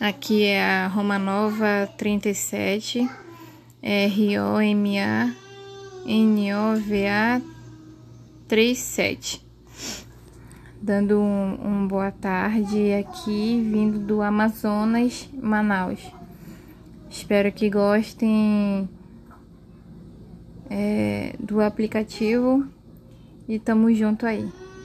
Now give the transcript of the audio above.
Aqui é a Roma Romanova 37, R-O-M-A-N-O-V-A 37. Dando um, um boa tarde aqui, vindo do Amazonas, Manaus. Espero que gostem é, do aplicativo e tamo junto aí.